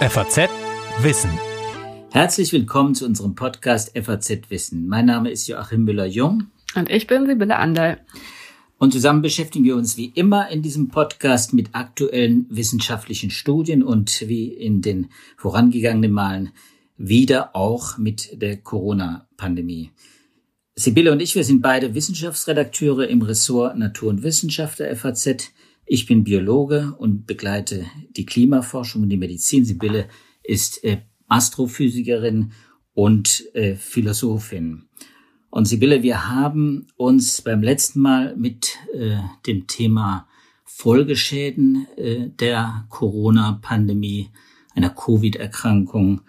FAZ Wissen. Herzlich willkommen zu unserem Podcast FAZ Wissen. Mein Name ist Joachim Müller-Jung. Und ich bin Sibylle Anderl. Und zusammen beschäftigen wir uns wie immer in diesem Podcast mit aktuellen wissenschaftlichen Studien und wie in den vorangegangenen Malen wieder auch mit der Corona-Pandemie. Sibylle und ich, wir sind beide Wissenschaftsredakteure im Ressort Natur und Wissenschaft der FAZ. Ich bin Biologe und begleite die Klimaforschung und die Medizin. Sibylle ist äh, Astrophysikerin und äh, Philosophin. Und Sibylle, wir haben uns beim letzten Mal mit äh, dem Thema Folgeschäden äh, der Corona-Pandemie, einer Covid-Erkrankung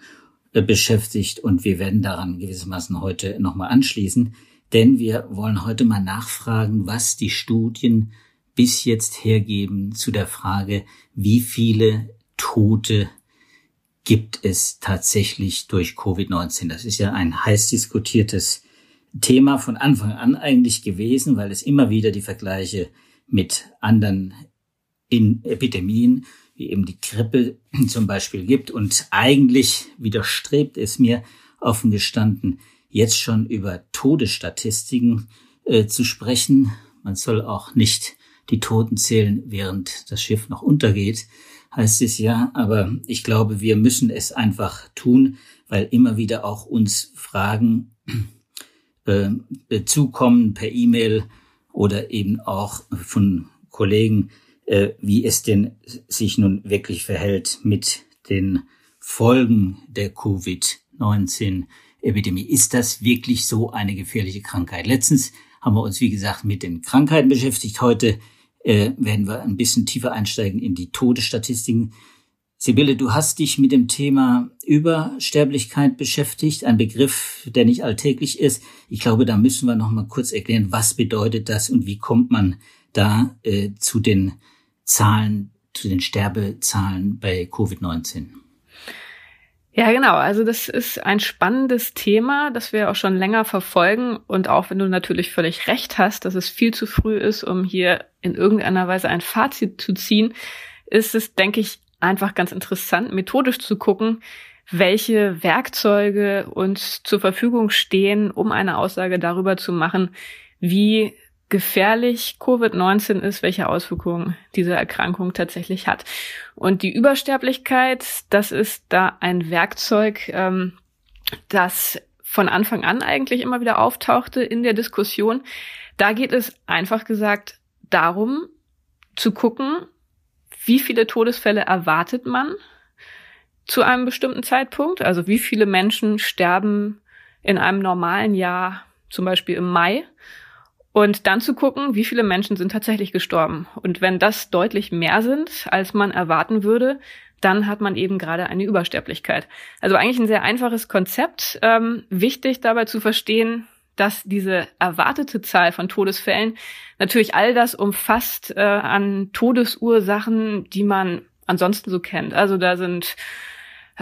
äh, beschäftigt und wir werden daran gewissermaßen heute nochmal anschließen, denn wir wollen heute mal nachfragen, was die Studien bis jetzt hergeben zu der Frage, wie viele Tote gibt es tatsächlich durch Covid-19? Das ist ja ein heiß diskutiertes Thema von Anfang an eigentlich gewesen, weil es immer wieder die Vergleiche mit anderen in Epidemien, wie eben die Grippe zum Beispiel gibt. Und eigentlich widerstrebt es mir offen gestanden, jetzt schon über Todesstatistiken äh, zu sprechen. Man soll auch nicht die Toten zählen, während das Schiff noch untergeht, heißt es ja. Aber ich glaube, wir müssen es einfach tun, weil immer wieder auch uns Fragen äh, zukommen per E-Mail oder eben auch von Kollegen, äh, wie es denn sich nun wirklich verhält mit den Folgen der Covid-19-Epidemie. Ist das wirklich so eine gefährliche Krankheit? Letztens haben wir uns, wie gesagt, mit den Krankheiten beschäftigt. Heute äh, werden wir ein bisschen tiefer einsteigen in die Todesstatistiken. Sibylle, du hast dich mit dem Thema Übersterblichkeit beschäftigt, ein Begriff, der nicht alltäglich ist. Ich glaube, da müssen wir noch mal kurz erklären, was bedeutet das und wie kommt man da äh, zu den Zahlen, zu den Sterbezahlen bei Covid-19? Ja, genau. Also das ist ein spannendes Thema, das wir auch schon länger verfolgen. Und auch wenn du natürlich völlig recht hast, dass es viel zu früh ist, um hier in irgendeiner Weise ein Fazit zu ziehen, ist es, denke ich, einfach ganz interessant, methodisch zu gucken, welche Werkzeuge uns zur Verfügung stehen, um eine Aussage darüber zu machen, wie gefährlich Covid-19 ist, welche Auswirkungen diese Erkrankung tatsächlich hat. Und die Übersterblichkeit, das ist da ein Werkzeug, ähm, das von Anfang an eigentlich immer wieder auftauchte in der Diskussion. Da geht es einfach gesagt darum, zu gucken, wie viele Todesfälle erwartet man zu einem bestimmten Zeitpunkt. Also wie viele Menschen sterben in einem normalen Jahr, zum Beispiel im Mai und dann zu gucken, wie viele Menschen sind tatsächlich gestorben. Und wenn das deutlich mehr sind, als man erwarten würde, dann hat man eben gerade eine Übersterblichkeit. Also eigentlich ein sehr einfaches Konzept. Ähm, wichtig dabei zu verstehen, dass diese erwartete Zahl von Todesfällen natürlich all das umfasst äh, an Todesursachen, die man ansonsten so kennt. Also da sind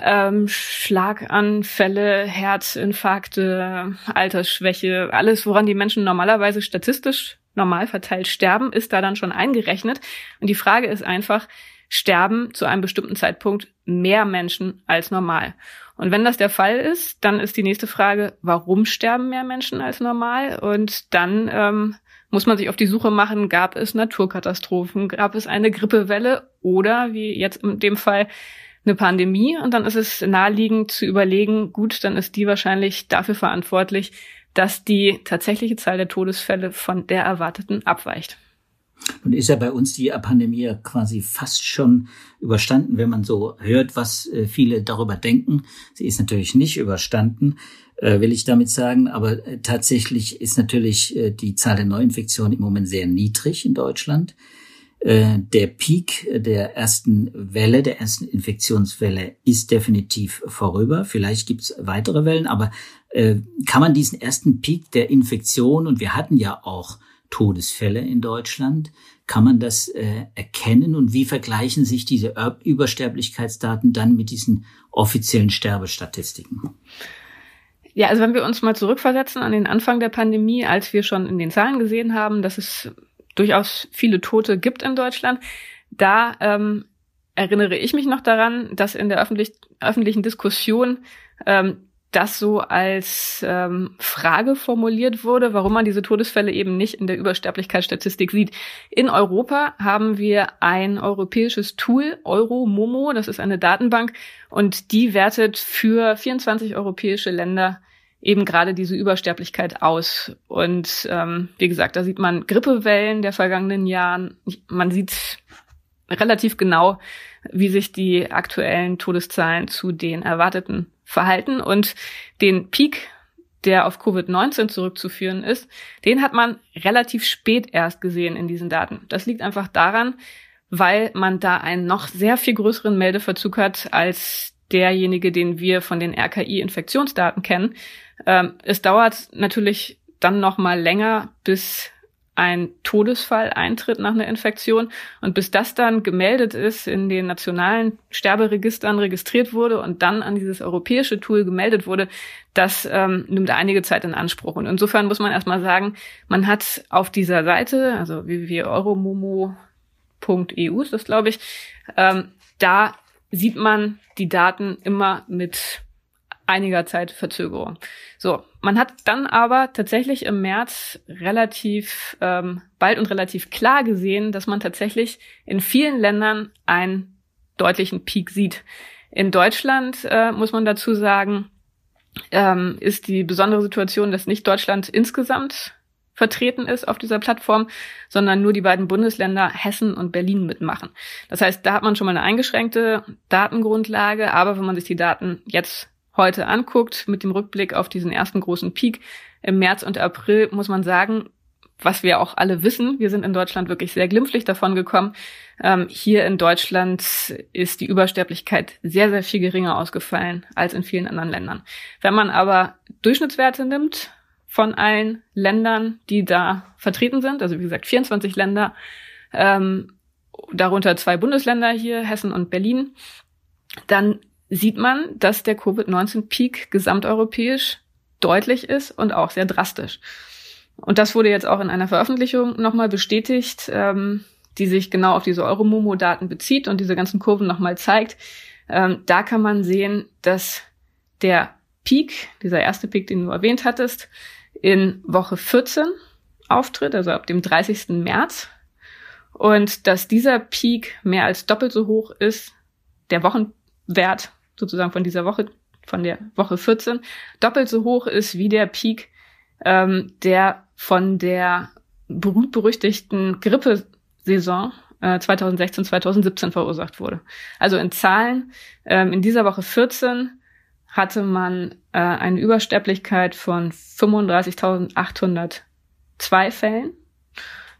ähm, Schlaganfälle, Herzinfarkte, Altersschwäche, alles, woran die Menschen normalerweise statistisch normal verteilt sterben, ist da dann schon eingerechnet. Und die Frage ist einfach, sterben zu einem bestimmten Zeitpunkt mehr Menschen als normal? Und wenn das der Fall ist, dann ist die nächste Frage, warum sterben mehr Menschen als normal? Und dann ähm, muss man sich auf die Suche machen, gab es Naturkatastrophen, gab es eine Grippewelle oder, wie jetzt in dem Fall, eine Pandemie und dann ist es naheliegend zu überlegen, gut, dann ist die wahrscheinlich dafür verantwortlich, dass die tatsächliche Zahl der Todesfälle von der erwarteten abweicht. Und ist ja bei uns die Pandemie quasi fast schon überstanden, wenn man so hört, was äh, viele darüber denken. Sie ist natürlich nicht überstanden, äh, will ich damit sagen, aber äh, tatsächlich ist natürlich die Zahl der Neuinfektionen im Moment sehr niedrig in Deutschland. Äh, der Peak der ersten Welle, der ersten Infektionswelle ist definitiv vorüber. Vielleicht gibt es weitere Wellen, aber äh, kann man diesen ersten Peak der Infektion, und wir hatten ja auch Todesfälle in Deutschland, kann man das äh, erkennen und wie vergleichen sich diese Übersterblichkeitsdaten dann mit diesen offiziellen Sterbestatistiken? Ja, also wenn wir uns mal zurückversetzen an den Anfang der Pandemie, als wir schon in den Zahlen gesehen haben, dass es durchaus viele Tote gibt in Deutschland, da ähm, erinnere ich mich noch daran, dass in der öffentlich, öffentlichen Diskussion ähm, das so als ähm, Frage formuliert wurde, warum man diese Todesfälle eben nicht in der Übersterblichkeitsstatistik sieht. In Europa haben wir ein europäisches Tool, Euromomo, das ist eine Datenbank, und die wertet für 24 europäische Länder eben gerade diese Übersterblichkeit aus. Und ähm, wie gesagt, da sieht man Grippewellen der vergangenen Jahren. Man sieht relativ genau, wie sich die aktuellen Todeszahlen zu den erwarteten verhalten. Und den Peak, der auf Covid-19 zurückzuführen ist, den hat man relativ spät erst gesehen in diesen Daten. Das liegt einfach daran, weil man da einen noch sehr viel größeren Meldeverzug hat als derjenige, den wir von den RKI-Infektionsdaten kennen. Ähm, es dauert natürlich dann noch mal länger, bis ein Todesfall eintritt nach einer Infektion und bis das dann gemeldet ist, in den nationalen Sterberegistern registriert wurde und dann an dieses europäische Tool gemeldet wurde, das ähm, nimmt einige Zeit in Anspruch. Und insofern muss man erstmal sagen, man hat auf dieser Seite, also www.euromomo.eu ist das, glaube ich, ähm, da sieht man die Daten immer mit einiger Zeit Verzögerung. So, man hat dann aber tatsächlich im März relativ ähm, bald und relativ klar gesehen, dass man tatsächlich in vielen Ländern einen deutlichen Peak sieht. In Deutschland äh, muss man dazu sagen, ähm, ist die besondere Situation, dass nicht Deutschland insgesamt vertreten ist auf dieser Plattform, sondern nur die beiden Bundesländer Hessen und Berlin mitmachen. Das heißt, da hat man schon mal eine eingeschränkte Datengrundlage, aber wenn man sich die Daten jetzt heute anguckt, mit dem Rückblick auf diesen ersten großen Peak im März und April, muss man sagen, was wir auch alle wissen, wir sind in Deutschland wirklich sehr glimpflich davon gekommen. Ähm, hier in Deutschland ist die Übersterblichkeit sehr, sehr viel geringer ausgefallen als in vielen anderen Ländern. Wenn man aber Durchschnittswerte nimmt von allen Ländern, die da vertreten sind, also wie gesagt 24 Länder, ähm, darunter zwei Bundesländer hier, Hessen und Berlin, dann sieht man, dass der Covid-19-Peak gesamteuropäisch deutlich ist und auch sehr drastisch. Und das wurde jetzt auch in einer Veröffentlichung nochmal bestätigt, ähm, die sich genau auf diese Euromomo-Daten bezieht und diese ganzen Kurven nochmal zeigt. Ähm, da kann man sehen, dass der Peak, dieser erste Peak, den du erwähnt hattest, in Woche 14 auftritt, also ab dem 30. März. Und dass dieser Peak mehr als doppelt so hoch ist, der Wochenwert sozusagen von dieser Woche, von der Woche 14, doppelt so hoch ist wie der Peak, ähm, der von der berühmt-berüchtigten Grippesaison äh, 2016, 2017 verursacht wurde. Also in Zahlen, ähm, in dieser Woche 14 hatte man äh, eine Übersterblichkeit von 35.802 Fällen.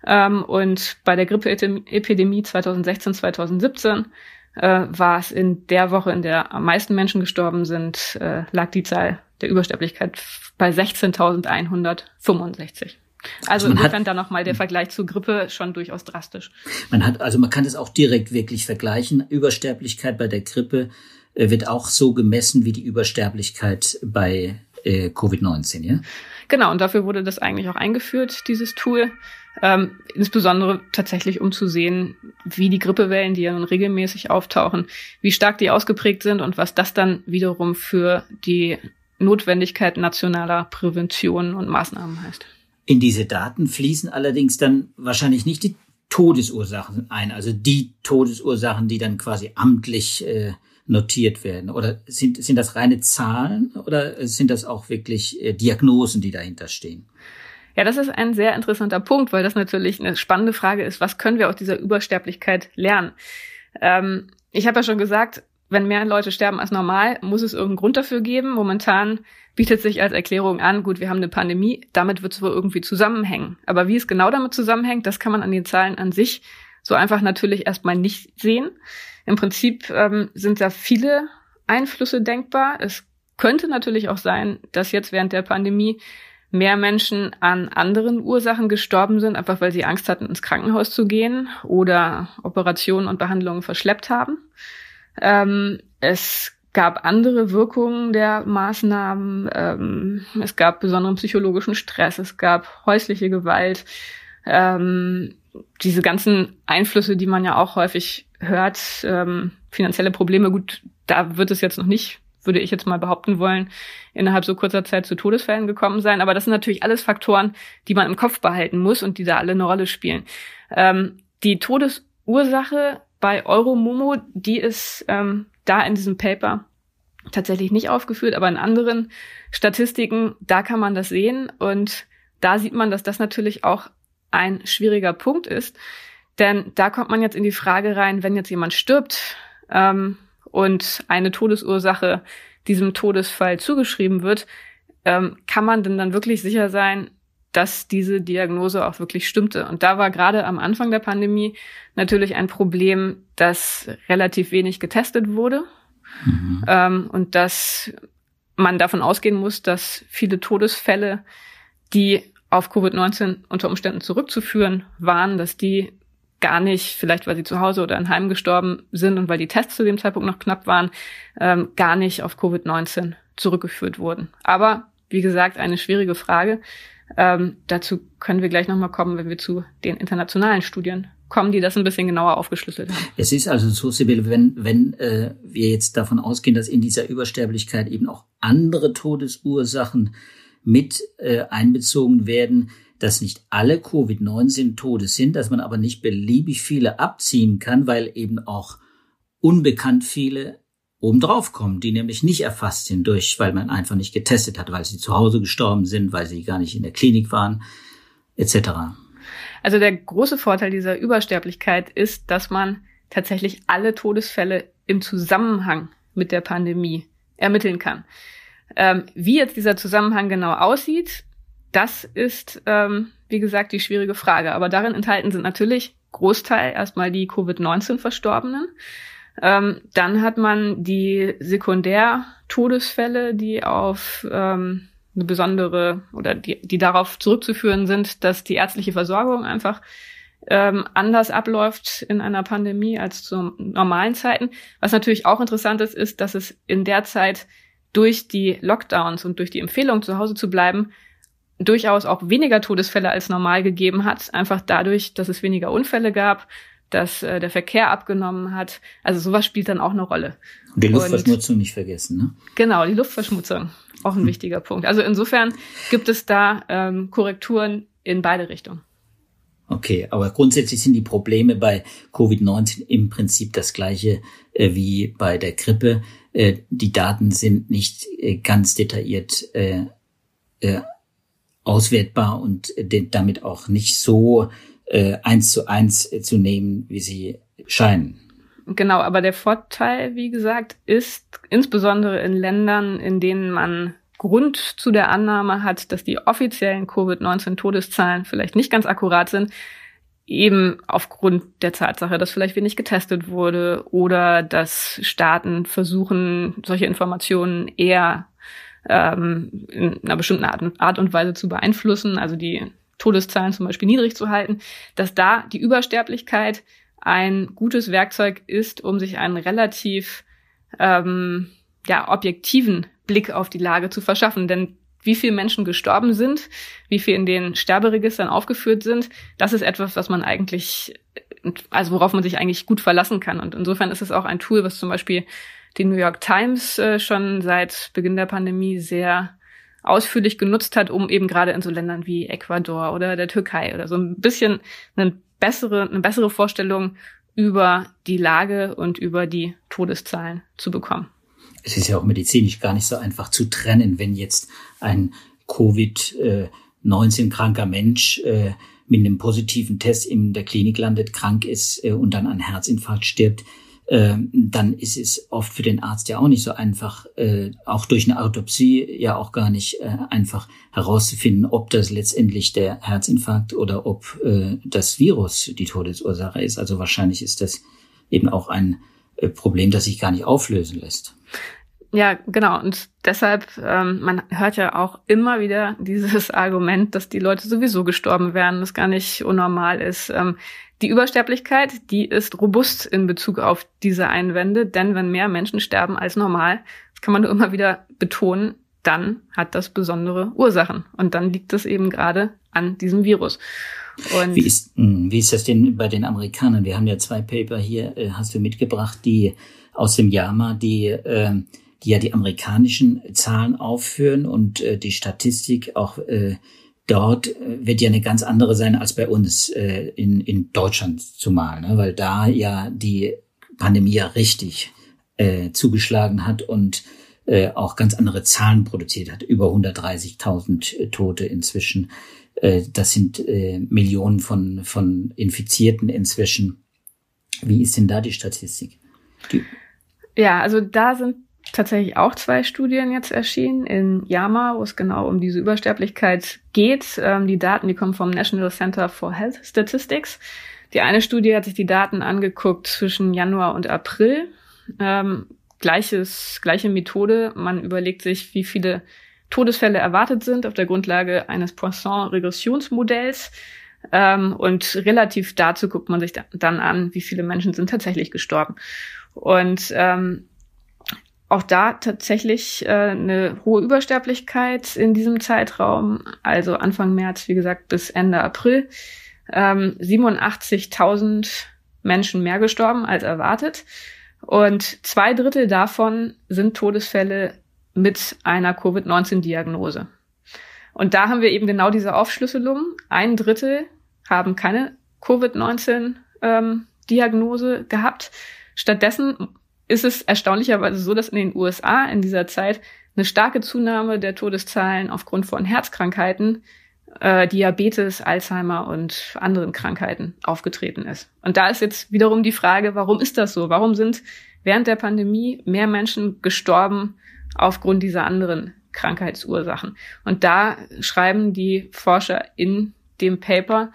Ähm, und bei der Grippeepidemie 2016, 2017 äh, war es in der Woche, in der am meisten Menschen gestorben sind, äh, lag die Zahl der Übersterblichkeit bei 16.165. Also, also insofern da nochmal der Vergleich zur Grippe schon durchaus drastisch. Man hat, also man kann das auch direkt wirklich vergleichen. Übersterblichkeit bei der Grippe wird auch so gemessen wie die Übersterblichkeit bei äh, Covid-19, ja? Genau, und dafür wurde das eigentlich auch eingeführt, dieses Tool. Ähm, insbesondere tatsächlich, um zu sehen, wie die Grippewellen, die ja nun regelmäßig auftauchen, wie stark die ausgeprägt sind und was das dann wiederum für die Notwendigkeit nationaler Prävention und Maßnahmen heißt. In diese Daten fließen allerdings dann wahrscheinlich nicht die Todesursachen ein, also die Todesursachen, die dann quasi amtlich äh, notiert werden? Oder sind, sind das reine Zahlen oder sind das auch wirklich äh, Diagnosen, die dahinter stehen? Ja, das ist ein sehr interessanter Punkt, weil das natürlich eine spannende Frage ist. Was können wir aus dieser Übersterblichkeit lernen? Ähm, ich habe ja schon gesagt, wenn mehr Leute sterben als normal, muss es irgendeinen Grund dafür geben. Momentan bietet sich als Erklärung an, gut, wir haben eine Pandemie, damit wird es wohl irgendwie zusammenhängen. Aber wie es genau damit zusammenhängt, das kann man an den Zahlen an sich so einfach natürlich erstmal nicht sehen. Im Prinzip ähm, sind da viele Einflüsse denkbar. Es könnte natürlich auch sein, dass jetzt während der Pandemie mehr Menschen an anderen Ursachen gestorben sind, einfach weil sie Angst hatten, ins Krankenhaus zu gehen oder Operationen und Behandlungen verschleppt haben. Ähm, es gab andere Wirkungen der Maßnahmen. Ähm, es gab besonderen psychologischen Stress. Es gab häusliche Gewalt. Ähm, diese ganzen Einflüsse, die man ja auch häufig hört, ähm, finanzielle Probleme, gut, da wird es jetzt noch nicht, würde ich jetzt mal behaupten wollen, innerhalb so kurzer Zeit zu Todesfällen gekommen sein. Aber das sind natürlich alles Faktoren, die man im Kopf behalten muss und die da alle eine Rolle spielen. Ähm, die Todesursache bei Euromomo, die ist ähm, da in diesem Paper tatsächlich nicht aufgeführt, aber in anderen Statistiken, da kann man das sehen und da sieht man, dass das natürlich auch ein schwieriger Punkt ist, denn da kommt man jetzt in die Frage rein, wenn jetzt jemand stirbt ähm, und eine Todesursache diesem Todesfall zugeschrieben wird, ähm, kann man denn dann wirklich sicher sein, dass diese Diagnose auch wirklich stimmte. Und da war gerade am Anfang der Pandemie natürlich ein Problem, dass relativ wenig getestet wurde mhm. ähm, und dass man davon ausgehen muss, dass viele Todesfälle, die auf Covid-19 unter Umständen zurückzuführen waren, dass die gar nicht, vielleicht weil sie zu Hause oder in Heim gestorben sind und weil die Tests zu dem Zeitpunkt noch knapp waren, ähm, gar nicht auf Covid-19 zurückgeführt wurden. Aber wie gesagt, eine schwierige Frage. Ähm, dazu können wir gleich nochmal kommen, wenn wir zu den internationalen Studien kommen, die das ein bisschen genauer aufgeschlüsselt haben. Es ist also so, Sibylle, wenn, wenn äh, wir jetzt davon ausgehen, dass in dieser Übersterblichkeit eben auch andere Todesursachen mit äh, einbezogen werden, dass nicht alle Covid-19-Tode sind, dass man aber nicht beliebig viele abziehen kann, weil eben auch unbekannt viele obendrauf kommen, die nämlich nicht erfasst sind durch, weil man einfach nicht getestet hat, weil sie zu Hause gestorben sind, weil sie gar nicht in der Klinik waren, etc. Also der große Vorteil dieser Übersterblichkeit ist, dass man tatsächlich alle Todesfälle im Zusammenhang mit der Pandemie ermitteln kann. Ähm, wie jetzt dieser Zusammenhang genau aussieht, das ist, ähm, wie gesagt, die schwierige Frage. Aber darin enthalten sind natürlich Großteil erstmal die Covid-19-Verstorbenen. Ähm, dann hat man die Sekundär-Todesfälle, die auf ähm, eine besondere oder die, die darauf zurückzuführen sind, dass die ärztliche Versorgung einfach ähm, anders abläuft in einer Pandemie als zu normalen Zeiten. Was natürlich auch interessant ist, ist, dass es in der Zeit durch die Lockdowns und durch die Empfehlung, zu Hause zu bleiben, durchaus auch weniger Todesfälle als normal gegeben hat. Einfach dadurch, dass es weniger Unfälle gab, dass äh, der Verkehr abgenommen hat. Also sowas spielt dann auch eine Rolle. Und die Luftverschmutzung und, nicht vergessen, ne? Genau, die Luftverschmutzung. Auch ein hm. wichtiger Punkt. Also insofern gibt es da ähm, Korrekturen in beide Richtungen. Okay, aber grundsätzlich sind die Probleme bei Covid-19 im Prinzip das gleiche äh, wie bei der Grippe. Äh, die Daten sind nicht äh, ganz detailliert äh, äh, auswertbar und damit auch nicht so äh, eins zu eins zu nehmen, wie sie scheinen. Genau, aber der Vorteil, wie gesagt, ist insbesondere in Ländern, in denen man Grund zu der Annahme hat, dass die offiziellen Covid-19-Todeszahlen vielleicht nicht ganz akkurat sind, eben aufgrund der Tatsache, dass vielleicht wenig getestet wurde oder dass Staaten versuchen, solche Informationen eher ähm, in einer bestimmten Art, Art und Weise zu beeinflussen, also die Todeszahlen zum Beispiel niedrig zu halten, dass da die Übersterblichkeit ein gutes Werkzeug ist, um sich einen relativ ähm, ja, objektiven Blick auf die Lage zu verschaffen. Denn wie viele Menschen gestorben sind, wie viel in den Sterberegistern aufgeführt sind, das ist etwas, was man eigentlich, also worauf man sich eigentlich gut verlassen kann. Und insofern ist es auch ein Tool, was zum Beispiel die New York Times äh, schon seit Beginn der Pandemie sehr ausführlich genutzt hat, um eben gerade in so Ländern wie Ecuador oder der Türkei oder so ein bisschen eine bessere, eine bessere Vorstellung über die Lage und über die Todeszahlen zu bekommen. Es ist ja auch medizinisch gar nicht so einfach zu trennen, wenn jetzt ein Covid-19-kranker Mensch äh, mit einem positiven Test in der Klinik landet, krank ist äh, und dann an Herzinfarkt stirbt ähm, dann ist es oft für den Arzt ja auch nicht so einfach, äh, auch durch eine Autopsie ja auch gar nicht äh, einfach herauszufinden, ob das letztendlich der Herzinfarkt oder ob äh, das Virus die Todesursache ist. Also wahrscheinlich ist das eben auch ein äh, Problem, das sich gar nicht auflösen lässt. Ja, genau. Und deshalb, ähm, man hört ja auch immer wieder dieses Argument, dass die Leute sowieso gestorben wären, das gar nicht unnormal ist. Ähm, die Übersterblichkeit, die ist robust in Bezug auf diese Einwände, denn wenn mehr Menschen sterben als normal, das kann man nur immer wieder betonen, dann hat das besondere Ursachen. Und dann liegt es eben gerade an diesem Virus. Und wie ist, hm, wie ist das denn bei den Amerikanern? Wir haben ja zwei Paper hier, äh, hast du mitgebracht, die aus dem JAMA, die, äh, die ja die amerikanischen Zahlen aufführen und äh, die Statistik auch äh, dort äh, wird ja eine ganz andere sein als bei uns äh, in, in Deutschland zumal, ne? weil da ja die Pandemie ja richtig äh, zugeschlagen hat und äh, auch ganz andere Zahlen produziert hat. Über 130.000 äh, Tote inzwischen. Äh, das sind äh, Millionen von, von Infizierten inzwischen. Wie ist denn da die Statistik? Die ja, also da sind tatsächlich auch zwei Studien jetzt erschienen in JAMA, wo es genau um diese Übersterblichkeit geht. Ähm, die Daten, die kommen vom National Center for Health Statistics. Die eine Studie hat sich die Daten angeguckt zwischen Januar und April. Ähm, gleiches, gleiche Methode. Man überlegt sich, wie viele Todesfälle erwartet sind auf der Grundlage eines Poisson-Regressionsmodells. Ähm, und relativ dazu guckt man sich dann an, wie viele Menschen sind tatsächlich gestorben. Und ähm, auch da tatsächlich äh, eine hohe Übersterblichkeit in diesem Zeitraum, also Anfang März, wie gesagt, bis Ende April. Ähm, 87.000 Menschen mehr gestorben als erwartet. Und zwei Drittel davon sind Todesfälle mit einer Covid-19-Diagnose. Und da haben wir eben genau diese Aufschlüsselung. Ein Drittel haben keine Covid-19-Diagnose ähm, gehabt. Stattdessen ist es erstaunlicherweise so, dass in den USA in dieser Zeit eine starke Zunahme der Todeszahlen aufgrund von Herzkrankheiten, äh, Diabetes, Alzheimer und anderen Krankheiten aufgetreten ist. Und da ist jetzt wiederum die Frage, warum ist das so? Warum sind während der Pandemie mehr Menschen gestorben aufgrund dieser anderen Krankheitsursachen? Und da schreiben die Forscher in dem Paper,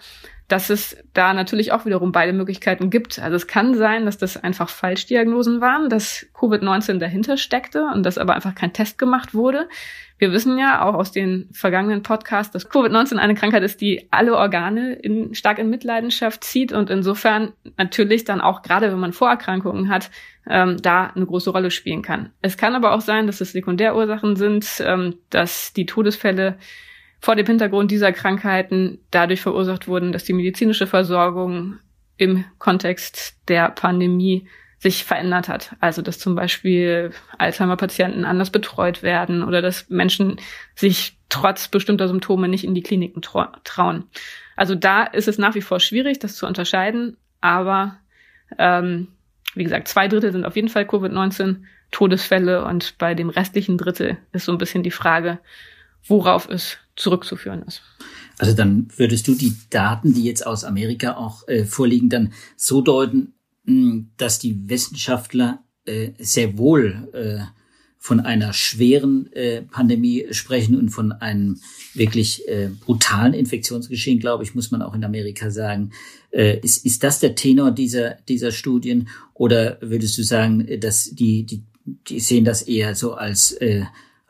dass es da natürlich auch wiederum beide Möglichkeiten gibt. Also es kann sein, dass das einfach Falschdiagnosen waren, dass Covid-19 dahinter steckte und dass aber einfach kein Test gemacht wurde. Wir wissen ja auch aus den vergangenen Podcasts, dass Covid-19 eine Krankheit ist, die alle Organe in, stark in Mitleidenschaft zieht und insofern natürlich dann auch, gerade wenn man Vorerkrankungen hat, ähm, da eine große Rolle spielen kann. Es kann aber auch sein, dass es Sekundärursachen sind, ähm, dass die Todesfälle vor dem Hintergrund dieser Krankheiten dadurch verursacht wurden, dass die medizinische Versorgung im Kontext der Pandemie sich verändert hat. Also dass zum Beispiel Alzheimer-Patienten anders betreut werden oder dass Menschen sich trotz bestimmter Symptome nicht in die Kliniken trauen. Also da ist es nach wie vor schwierig, das zu unterscheiden. Aber ähm, wie gesagt, zwei Drittel sind auf jeden Fall Covid-19 Todesfälle und bei dem restlichen Drittel ist so ein bisschen die Frage, worauf es zurückzuführen ist. Also dann würdest du die Daten, die jetzt aus Amerika auch äh, vorliegen, dann so deuten, hm, dass die Wissenschaftler äh, sehr wohl äh, von einer schweren äh, Pandemie sprechen und von einem wirklich äh, brutalen Infektionsgeschehen, glaube ich, muss man auch in Amerika sagen. Äh, ist, ist das der Tenor dieser, dieser Studien? Oder würdest du sagen, dass die, die, die sehen das eher so als,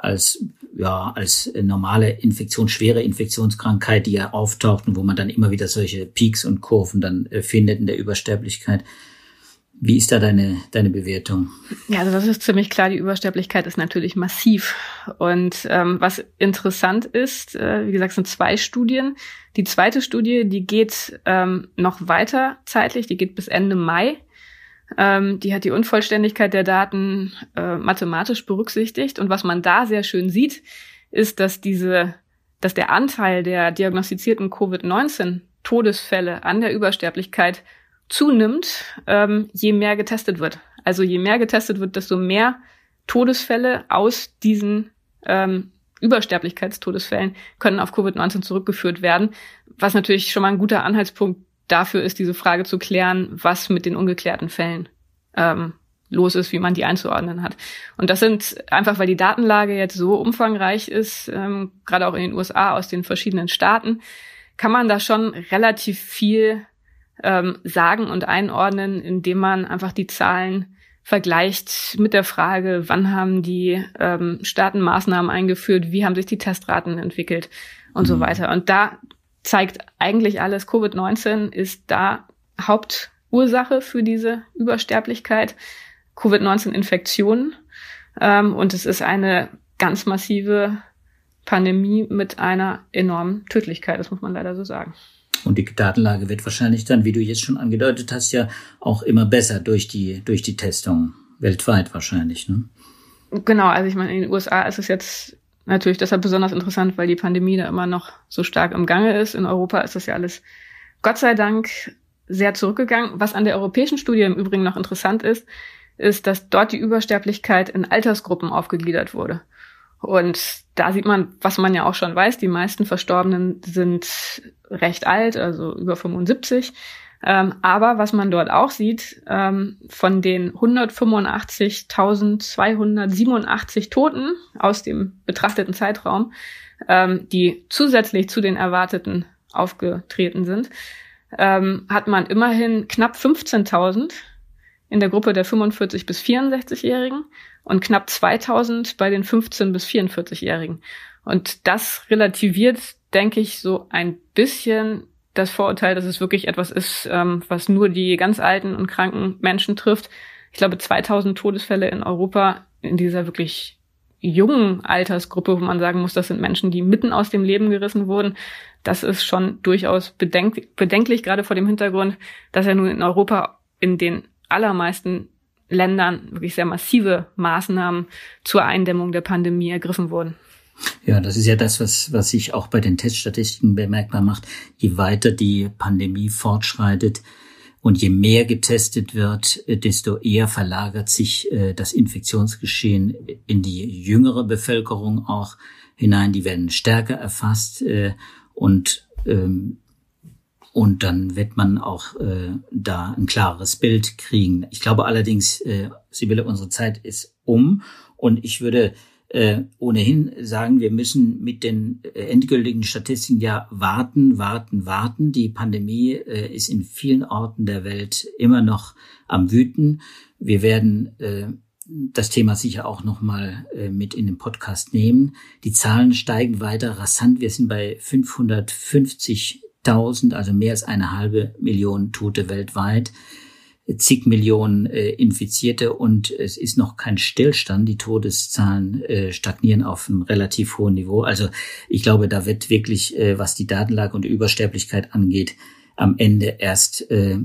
als ja, als normale Infektion, schwere Infektionskrankheit, die ja auftaucht und wo man dann immer wieder solche Peaks und Kurven dann äh, findet in der Übersterblichkeit. Wie ist da deine, deine Bewertung? Ja, also das ist ziemlich klar. Die Übersterblichkeit ist natürlich massiv. Und ähm, was interessant ist, äh, wie gesagt, sind zwei Studien. Die zweite Studie, die geht ähm, noch weiter zeitlich, die geht bis Ende Mai. Ähm, die hat die Unvollständigkeit der Daten äh, mathematisch berücksichtigt. Und was man da sehr schön sieht, ist, dass diese, dass der Anteil der diagnostizierten Covid-19 Todesfälle an der Übersterblichkeit zunimmt, ähm, je mehr getestet wird. Also je mehr getestet wird, desto mehr Todesfälle aus diesen ähm, Übersterblichkeitstodesfällen können auf Covid-19 zurückgeführt werden, was natürlich schon mal ein guter Anhaltspunkt dafür ist, diese Frage zu klären, was mit den ungeklärten Fällen ähm, los ist, wie man die einzuordnen hat. Und das sind einfach, weil die Datenlage jetzt so umfangreich ist, ähm, gerade auch in den USA aus den verschiedenen Staaten, kann man da schon relativ viel ähm, sagen und einordnen, indem man einfach die Zahlen vergleicht mit der Frage, wann haben die ähm, Staaten Maßnahmen eingeführt, wie haben sich die Testraten entwickelt und mhm. so weiter. Und da zeigt eigentlich alles, Covid-19 ist da Hauptursache für diese Übersterblichkeit, Covid-19-Infektionen. Ähm, und es ist eine ganz massive Pandemie mit einer enormen Tödlichkeit, das muss man leider so sagen. Und die Datenlage wird wahrscheinlich dann, wie du jetzt schon angedeutet hast, ja auch immer besser durch die, durch die Testung. Weltweit wahrscheinlich, ne? Genau, also ich meine, in den USA ist es jetzt natürlich deshalb besonders interessant, weil die Pandemie da immer noch so stark im Gange ist. In Europa ist das ja alles Gott sei Dank sehr zurückgegangen. Was an der europäischen Studie im Übrigen noch interessant ist, ist, dass dort die Übersterblichkeit in Altersgruppen aufgegliedert wurde. Und da sieht man, was man ja auch schon weiß, die meisten Verstorbenen sind recht alt, also über 75. Ähm, aber was man dort auch sieht, ähm, von den 185.287 Toten aus dem betrachteten Zeitraum, ähm, die zusätzlich zu den erwarteten aufgetreten sind, ähm, hat man immerhin knapp 15.000 in der Gruppe der 45 bis 64-Jährigen und knapp 2000 bei den 15 bis 44-Jährigen. Und das relativiert, denke ich, so ein bisschen das Vorurteil, dass es wirklich etwas ist, ähm, was nur die ganz alten und kranken Menschen trifft. Ich glaube, 2000 Todesfälle in Europa in dieser wirklich jungen Altersgruppe, wo man sagen muss, das sind Menschen, die mitten aus dem Leben gerissen wurden. Das ist schon durchaus bedenk bedenklich, gerade vor dem Hintergrund, dass ja nun in Europa in den allermeisten Ländern wirklich sehr massive Maßnahmen zur Eindämmung der Pandemie ergriffen wurden. Ja, das ist ja das, was, was sich auch bei den Teststatistiken bemerkbar macht. Je weiter die Pandemie fortschreitet und je mehr getestet wird, desto eher verlagert sich äh, das Infektionsgeschehen in die jüngere Bevölkerung auch hinein. Die werden stärker erfasst äh, und ähm, und dann wird man auch äh, da ein klares Bild kriegen. Ich glaube allerdings, äh, Sibylle, unsere Zeit ist um und ich würde äh, ohnehin sagen, wir müssen mit den äh, endgültigen Statistiken ja warten, warten, warten. Die Pandemie äh, ist in vielen Orten der Welt immer noch am Wüten. Wir werden äh, das Thema sicher auch nochmal äh, mit in den Podcast nehmen. Die Zahlen steigen weiter rasant. Wir sind bei 550 1000, also mehr als eine halbe Million Tote weltweit, zig Millionen äh, Infizierte und es ist noch kein Stillstand. Die Todeszahlen äh, stagnieren auf einem relativ hohen Niveau. Also ich glaube, da wird wirklich, äh, was die Datenlage und die Übersterblichkeit angeht, am Ende erst äh,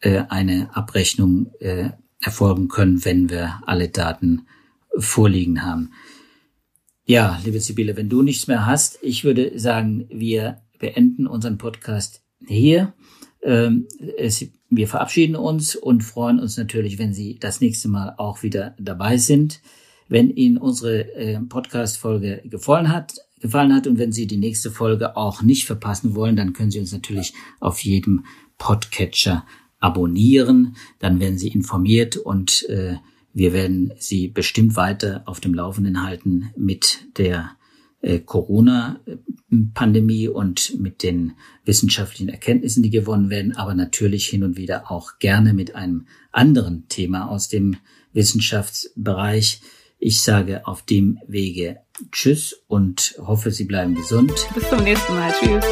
äh, eine Abrechnung äh, erfolgen können, wenn wir alle Daten vorliegen haben. Ja, liebe Sibylle, wenn du nichts mehr hast, ich würde sagen, wir beenden unseren Podcast hier. Ähm, es, wir verabschieden uns und freuen uns natürlich, wenn Sie das nächste Mal auch wieder dabei sind. Wenn Ihnen unsere äh, Podcast-Folge gefallen hat, gefallen hat und wenn Sie die nächste Folge auch nicht verpassen wollen, dann können Sie uns natürlich auf jedem Podcatcher abonnieren. Dann werden Sie informiert und äh, wir werden Sie bestimmt weiter auf dem Laufenden halten mit der Corona-Pandemie und mit den wissenschaftlichen Erkenntnissen, die gewonnen werden, aber natürlich hin und wieder auch gerne mit einem anderen Thema aus dem Wissenschaftsbereich. Ich sage auf dem Wege Tschüss und hoffe, Sie bleiben gesund. Bis zum nächsten Mal. Tschüss.